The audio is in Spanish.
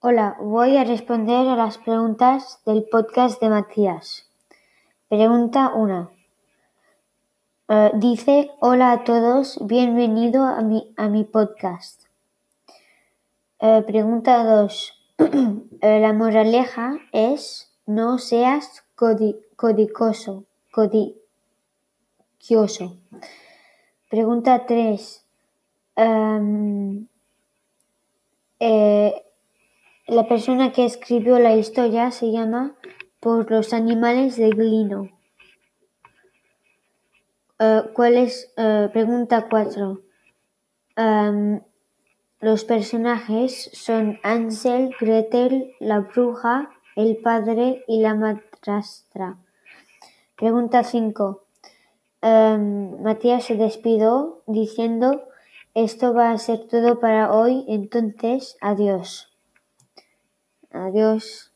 Hola, voy a responder a las preguntas del podcast de Matías. Pregunta 1. Eh, dice, hola a todos, bienvenido a mi, a mi podcast. Eh, pregunta 2. Eh, la moraleja es, no seas codi- codicoso, codicioso. Pregunta 3. La persona que escribió la historia se llama Por los animales de Glino. Eh, ¿Cuál es? eh, pregunta 4. los personajes son Ansel, Gretel, la bruja, el padre y la madrastra. Pregunta 5. Matías se despidió diciendo, esto va a ser todo para hoy, entonces, adiós. Adiós.